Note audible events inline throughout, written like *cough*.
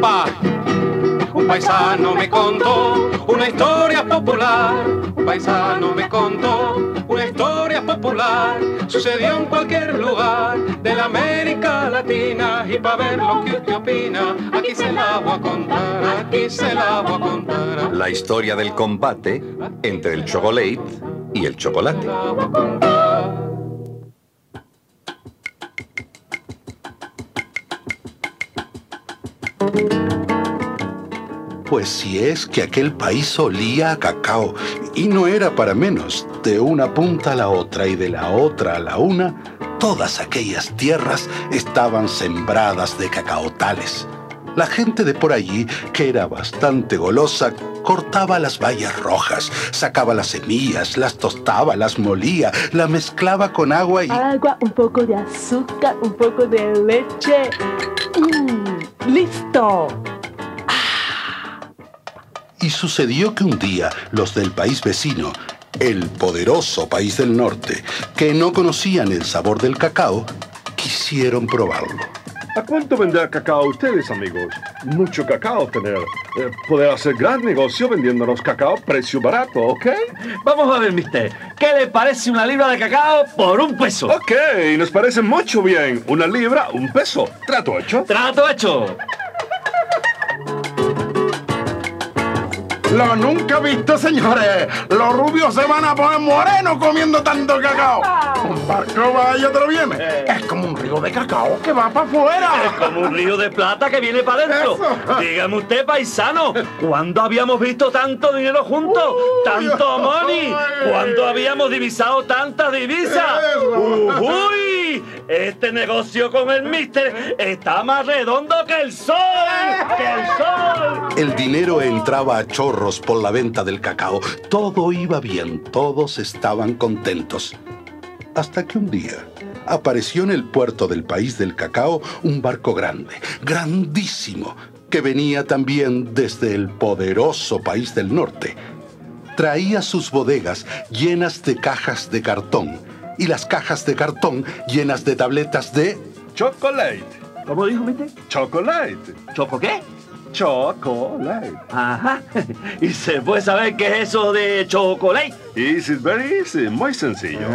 Un paisano me contó una historia popular. Un paisano me contó una historia popular. Sucedió en cualquier lugar de la América Latina. Y para ver lo que usted opina, aquí se la voy a contar. Aquí se la voy a contar. La historia del combate entre el chocolate y el chocolate. Pues si es que aquel país olía a cacao, y no era para menos, de una punta a la otra y de la otra a la una, todas aquellas tierras estaban sembradas de cacaotales. La gente de por allí, que era bastante golosa, cortaba las bayas rojas, sacaba las semillas, las tostaba, las molía, la mezclaba con agua y... Agua, un poco de azúcar, un poco de leche. Mm, ¡Listo! Y sucedió que un día los del país vecino, el poderoso país del norte, que no conocían el sabor del cacao, quisieron probarlo. ¿A cuánto vender cacao ustedes, amigos? Mucho cacao tener. Eh, poder hacer gran negocio vendiéndonos cacao a precio barato, ¿ok? Vamos a ver, mister. ¿Qué le parece una libra de cacao por un peso? Ok, nos parece mucho bien. Una libra, un peso. Trato hecho. Trato hecho. Lo nunca he visto, señores. Los rubios se van a poner morenos comiendo tanto cacao. Un barco va y otro viene. Es como un río de cacao que va para afuera. Es como un río de plata que viene para adentro. Eso. Dígame usted, paisano, ¿cuándo habíamos visto tanto dinero juntos? ¿Tanto money? ¿Cuándo habíamos divisado tantas divisas? ¡Uy! Este negocio con el mister está más redondo que el sol. ¡Que el sol! El dinero entraba a chorros por la venta del cacao. Todo iba bien, todos estaban contentos. Hasta que un día apareció en el puerto del país del cacao un barco grande, grandísimo, que venía también desde el poderoso país del norte. Traía sus bodegas llenas de cajas de cartón y las cajas de cartón llenas de tabletas de Chocolate. ¿Cómo dijo, mister? Chocolate. ¿Choco qué? Chocolate. Ajá. *laughs* ¿Y se puede saber qué es eso de chocolate? Easy, very easy, muy sencillo.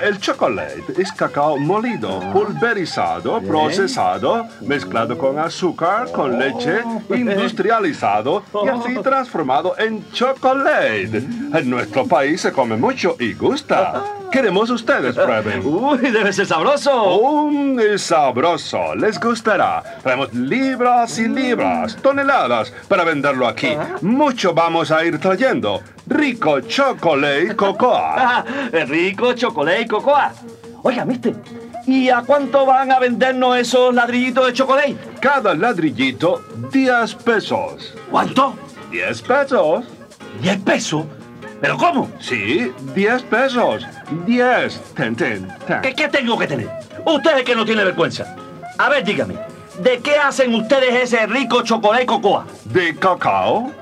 El chocolate es cacao molido, pulverizado, procesado, mezclado con azúcar, con leche, *laughs* industrializado y así *laughs* transformado en chocolate. En nuestro país se come mucho y gusta. Queremos ustedes prueben. *laughs* Uy, debe ser sabroso. Un sabroso, les gustará. Traemos libras y libras, toneladas para venderlo aquí. Mucho vamos a ir trayendo. Rico chocolate cocoa. *laughs* Ah, rico chocolate y cocoa. Oiga, mister, ¿y a cuánto van a vendernos esos ladrillitos de chocolate? Cada ladrillito, 10 pesos. ¿Cuánto? 10 pesos. ¿10 pesos? ¿Pero cómo? Sí, 10 pesos. 10. Ten, ten, ten. ¿Qué, qué tengo que tener? Usted es que no tiene vergüenza. A ver, dígame, ¿de qué hacen ustedes ese rico chocolate y cocoa? De cacao.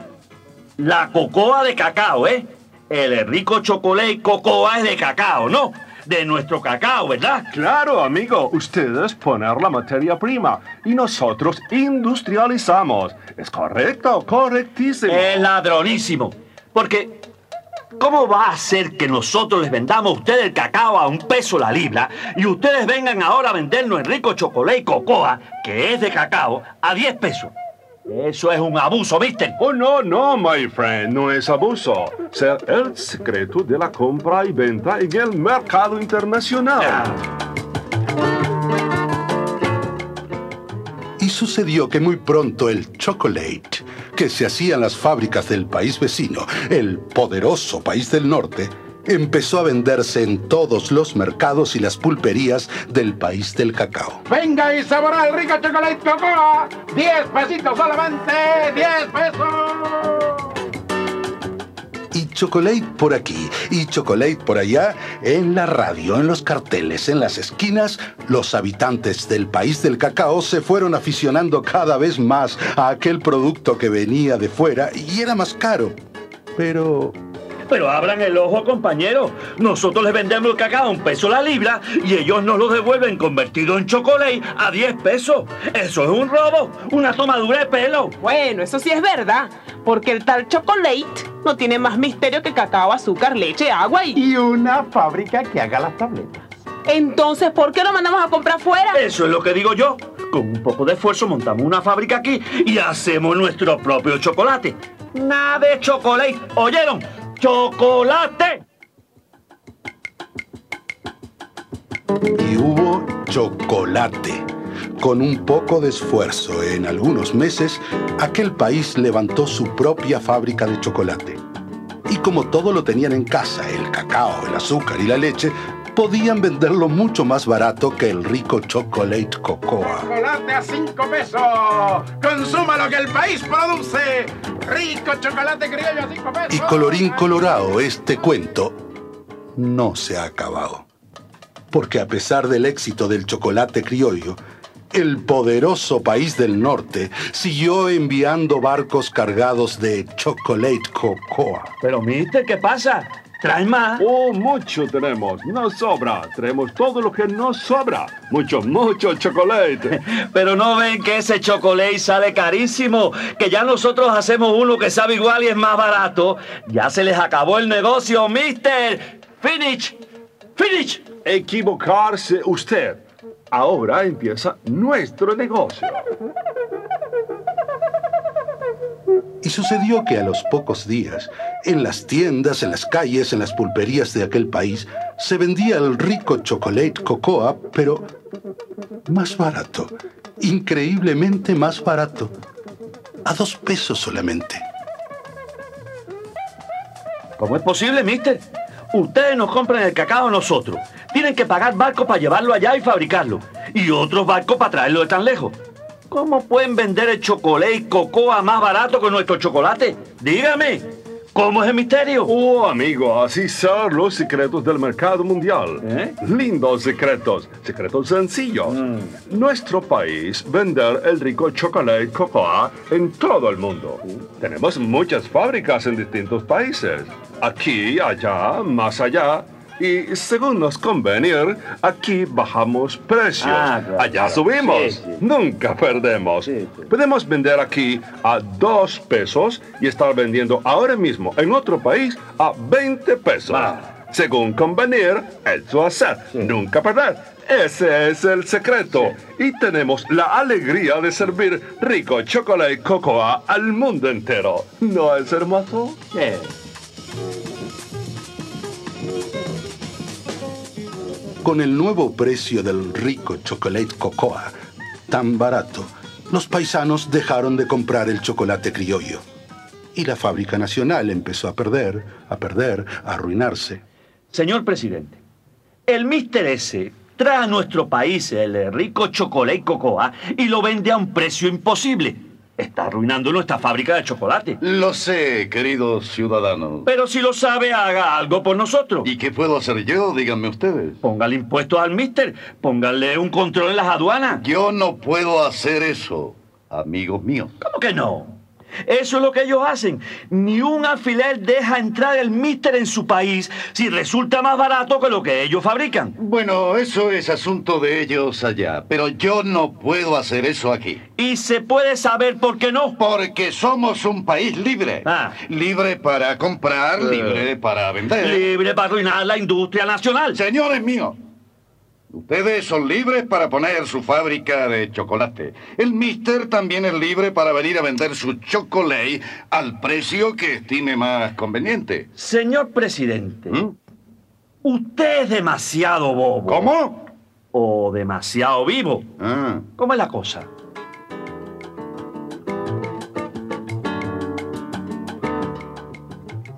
La cocoa de cacao, ¿eh? El rico chocolate y cocoa es de cacao, ¿no? De nuestro cacao, ¿verdad? Claro, amigo. Ustedes poner la materia prima y nosotros industrializamos. Es correcto, correctísimo. Es ladronísimo. Porque, ¿cómo va a ser que nosotros les vendamos a ustedes el cacao a un peso la libra y ustedes vengan ahora a vendernos el rico chocolate y cocoa, que es de cacao, a 10 pesos? Eso es un abuso, ¿viste? Oh, no, no, my friend, no es abuso. Ser el secreto de la compra y venta en el mercado internacional. Sucedió que muy pronto el chocolate que se hacía en las fábricas del país vecino, el poderoso país del norte, empezó a venderse en todos los mercados y las pulperías del país del cacao. Venga y saborá el rico chocolate cocoa. 10 pesitos solamente. 10 pesos. Y chocolate por aquí y chocolate por allá, en la radio, en los carteles, en las esquinas, los habitantes del país del cacao se fueron aficionando cada vez más a aquel producto que venía de fuera y era más caro. Pero Pero abran el ojo, compañeros. Nosotros les vendemos el cacao a un peso la libra y ellos nos lo devuelven convertido en chocolate a 10 pesos. Eso es un robo, una tomadura de pelo. Bueno, eso sí es verdad, porque el tal chocolate no tiene más misterio que cacao, azúcar, leche, agua y... Y una fábrica que haga las tabletas. Entonces, ¿por qué lo mandamos a comprar fuera? Eso es lo que digo yo. Con un poco de esfuerzo montamos una fábrica aquí y hacemos nuestro propio chocolate. Nada de chocolate. ¿Oyeron? ¡Chocolate! Y hubo chocolate. Con un poco de esfuerzo, en algunos meses, aquel país levantó su propia fábrica de chocolate. Y como todo lo tenían en casa, el cacao, el azúcar y la leche, podían venderlo mucho más barato que el rico chocolate cocoa. Chocolate a cinco pesos. Consuma lo que el país produce. Rico chocolate criollo a cinco pesos. Y colorín colorado, este cuento no se ha acabado. Porque a pesar del éxito del chocolate criollo, el poderoso país del norte siguió enviando barcos cargados de chocolate cocoa. Pero, mister, ¿qué pasa? ¿Trae más? Oh, mucho tenemos. Nos sobra. Traemos todo lo que nos sobra. Mucho, mucho chocolate. *laughs* Pero no ven que ese chocolate sale carísimo, que ya nosotros hacemos uno que sabe igual y es más barato. Ya se les acabó el negocio, mister. Finish. Finish. Equivocarse usted. Ahora empieza nuestro negocio. Y sucedió que a los pocos días, en las tiendas, en las calles, en las pulperías de aquel país, se vendía el rico chocolate cocoa, pero más barato, increíblemente más barato, a dos pesos solamente. ¿Cómo es posible, mister? Ustedes nos compran el cacao a nosotros. Tienen que pagar barcos para llevarlo allá y fabricarlo. Y otros barcos para traerlo de tan lejos. ¿Cómo pueden vender el chocolate y cocoa más barato que nuestro chocolate? Dígame, ¿cómo es el misterio? Oh, amigo, así son los secretos del mercado mundial. ¿Eh? Lindos secretos, secretos sencillos. Nuestro país vender el rico chocolate cocoa en todo el mundo. Tenemos muchas fábricas en distintos países. Aquí, allá, más allá. Y según nos convenir, aquí bajamos precios. Ah, claro, allá claro. subimos. Sí, sí. Nunca perdemos. Sí, sí. Podemos vender aquí a dos pesos y estar vendiendo ahora mismo en otro país a 20 pesos. Según convenir, eso hacer. Nunca perder. Ese es el secreto. Y tenemos la alegría de servir rico chocolate cocoa al mundo entero. ¿No es hermoso? Eh, Con el nuevo precio del rico chocolate cocoa, tan barato, los paisanos dejaron de comprar el chocolate criollo. Y la fábrica nacional empezó a perder, a perder, a arruinarse. Señor presidente, el mister ese trae a nuestro país el rico chocolate cocoa y lo vende a un precio imposible. Está arruinando nuestra fábrica de chocolate. Lo sé, queridos ciudadanos. Pero si lo sabe, haga algo por nosotros. ¿Y qué puedo hacer yo? Díganme ustedes. Póngale impuestos al mister, póngale un control en las aduanas. Yo no puedo hacer eso, amigos míos. ¿Cómo que no? Eso es lo que ellos hacen. Ni un alfiler deja entrar el mister en su país si resulta más barato que lo que ellos fabrican. Bueno, eso es asunto de ellos allá, pero yo no puedo hacer eso aquí. Y se puede saber por qué no. Porque somos un país libre. Ah. Libre para comprar, libre para vender. Libre para arruinar la industria nacional. Señores míos, ustedes son libres para poner su fábrica de chocolate. El mister también es libre para venir a vender su chocolate al precio que estime más conveniente. Señor presidente, ¿Mm? usted es demasiado bobo. ¿Cómo? O demasiado vivo. Ah. ¿Cómo es la cosa?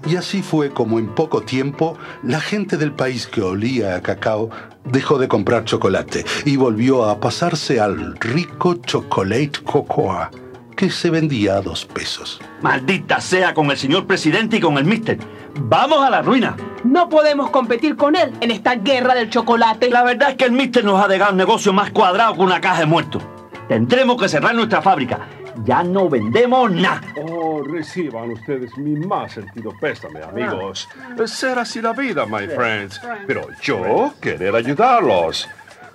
Y así fue como en poco tiempo la gente del país que olía a cacao dejó de comprar chocolate y volvió a pasarse al rico chocolate cocoa que se vendía a dos pesos. Maldita sea con el señor presidente y con el mister. Vamos a la ruina. No podemos competir con él en esta guerra del chocolate. La verdad es que el mister nos ha dejado un negocio más cuadrado que una caja de muertos. Tendremos que cerrar nuestra fábrica. Ya no vendemos nada. Oh, reciban ustedes mi más sentido pésame, amigos. Será así la vida, my friends. Pero yo querer ayudarlos.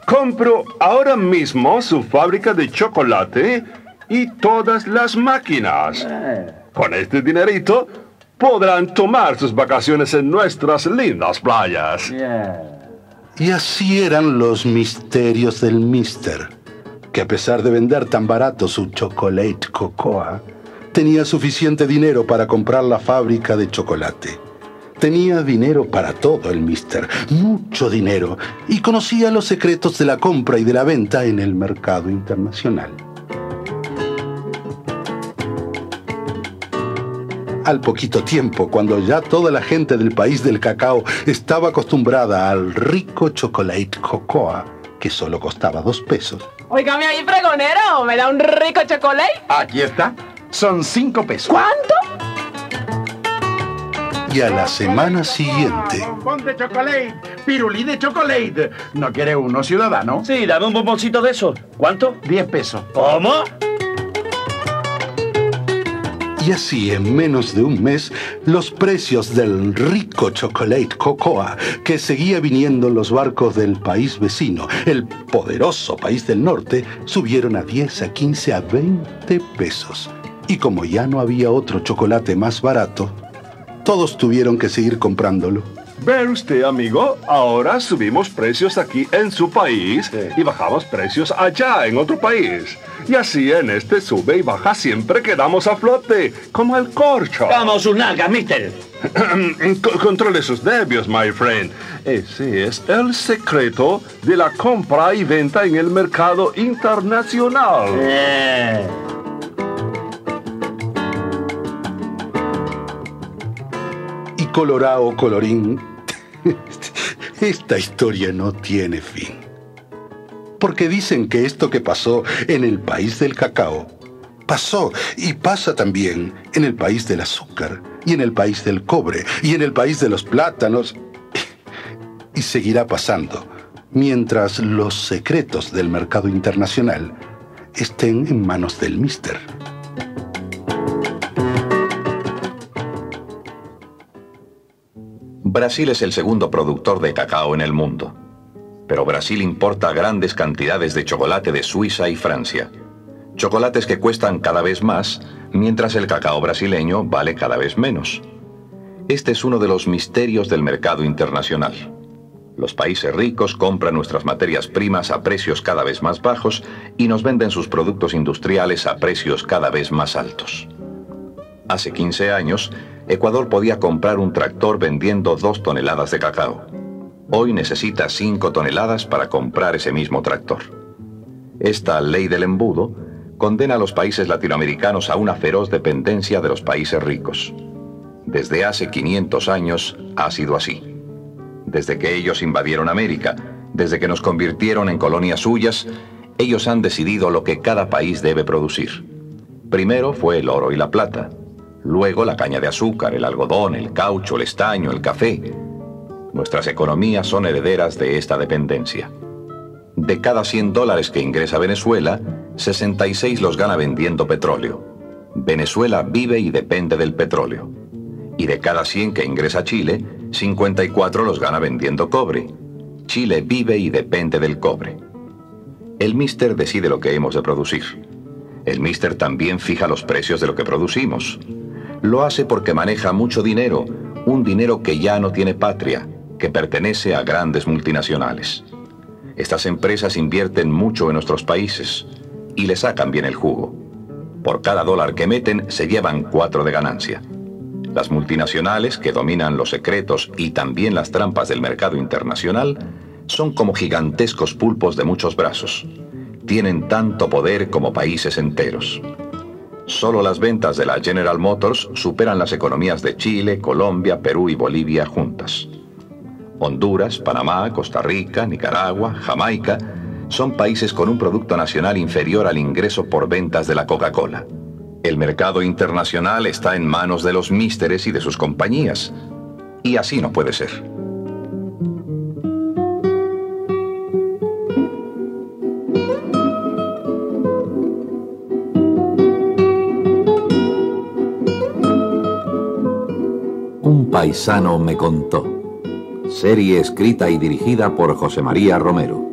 Compro ahora mismo su fábrica de chocolate y todas las máquinas. Con este dinerito podrán tomar sus vacaciones en nuestras lindas playas. Y así eran los misterios del Mister, que a pesar de vender tan barato su chocolate cocoa, tenía suficiente dinero para comprar la fábrica de chocolate. Tenía dinero para todo el Mister, mucho dinero, y conocía los secretos de la compra y de la venta en el mercado internacional. Al poquito tiempo, cuando ya toda la gente del país del cacao estaba acostumbrada al rico chocolate cocoa, que solo costaba dos pesos, Óigame ahí, pregonero, ¿me da un rico chocolate? Aquí está. Son cinco pesos. ¿Cuánto? y a la semana siguiente, Bombón de chocolate. Pirulí de chocolate. ¿No quiere uno, ciudadano? Sí, dame un bomboncito de eso. ¿Cuánto? Diez pesos. ¿Cómo? Y así en menos de un mes, los precios del rico chocolate cocoa que seguía viniendo en los barcos del país vecino, el poderoso país del norte, subieron a 10, a 15, a 20 pesos. Y como ya no había otro chocolate más barato, todos tuvieron que seguir comprándolo. Ve usted, amigo, ahora subimos precios aquí en su país y bajamos precios allá en otro país. Y así en este sube y baja siempre quedamos a flote, como el corcho. Vamos, sus nalgas, mister. *clears throat* Co- Controle sus nervios, my friend. Ese es el secreto de la compra y venta en el mercado internacional. Eh, Y colorao colorín, *laughs* esta historia no tiene fin. Porque dicen que esto que pasó en el país del cacao, pasó y pasa también en el país del azúcar, y en el país del cobre, y en el país de los plátanos, y seguirá pasando mientras los secretos del mercado internacional estén en manos del mister. Brasil es el segundo productor de cacao en el mundo. Pero Brasil importa grandes cantidades de chocolate de Suiza y Francia. Chocolates que cuestan cada vez más, mientras el cacao brasileño vale cada vez menos. Este es uno de los misterios del mercado internacional. Los países ricos compran nuestras materias primas a precios cada vez más bajos y nos venden sus productos industriales a precios cada vez más altos. Hace 15 años, Ecuador podía comprar un tractor vendiendo dos toneladas de cacao. Hoy necesita 5 toneladas para comprar ese mismo tractor. Esta ley del embudo condena a los países latinoamericanos a una feroz dependencia de los países ricos. Desde hace 500 años ha sido así. Desde que ellos invadieron América, desde que nos convirtieron en colonias suyas, ellos han decidido lo que cada país debe producir. Primero fue el oro y la plata, luego la caña de azúcar, el algodón, el caucho, el estaño, el café. Nuestras economías son herederas de esta dependencia. De cada 100 dólares que ingresa Venezuela, 66 los gana vendiendo petróleo. Venezuela vive y depende del petróleo. Y de cada 100 que ingresa Chile, 54 los gana vendiendo cobre. Chile vive y depende del cobre. El Mister decide lo que hemos de producir. El Mister también fija los precios de lo que producimos. Lo hace porque maneja mucho dinero, un dinero que ya no tiene patria, que pertenece a grandes multinacionales. Estas empresas invierten mucho en nuestros países y le sacan bien el jugo. Por cada dólar que meten se llevan cuatro de ganancia. Las multinacionales, que dominan los secretos y también las trampas del mercado internacional, son como gigantescos pulpos de muchos brazos. Tienen tanto poder como países enteros. Solo las ventas de la General Motors superan las economías de Chile, Colombia, Perú y Bolivia juntas. Honduras, Panamá, Costa Rica, Nicaragua, Jamaica son países con un Producto Nacional inferior al ingreso por ventas de la Coca-Cola. El mercado internacional está en manos de los místeres y de sus compañías. Y así no puede ser. Paisano me contó. Serie escrita y dirigida por José María Romero.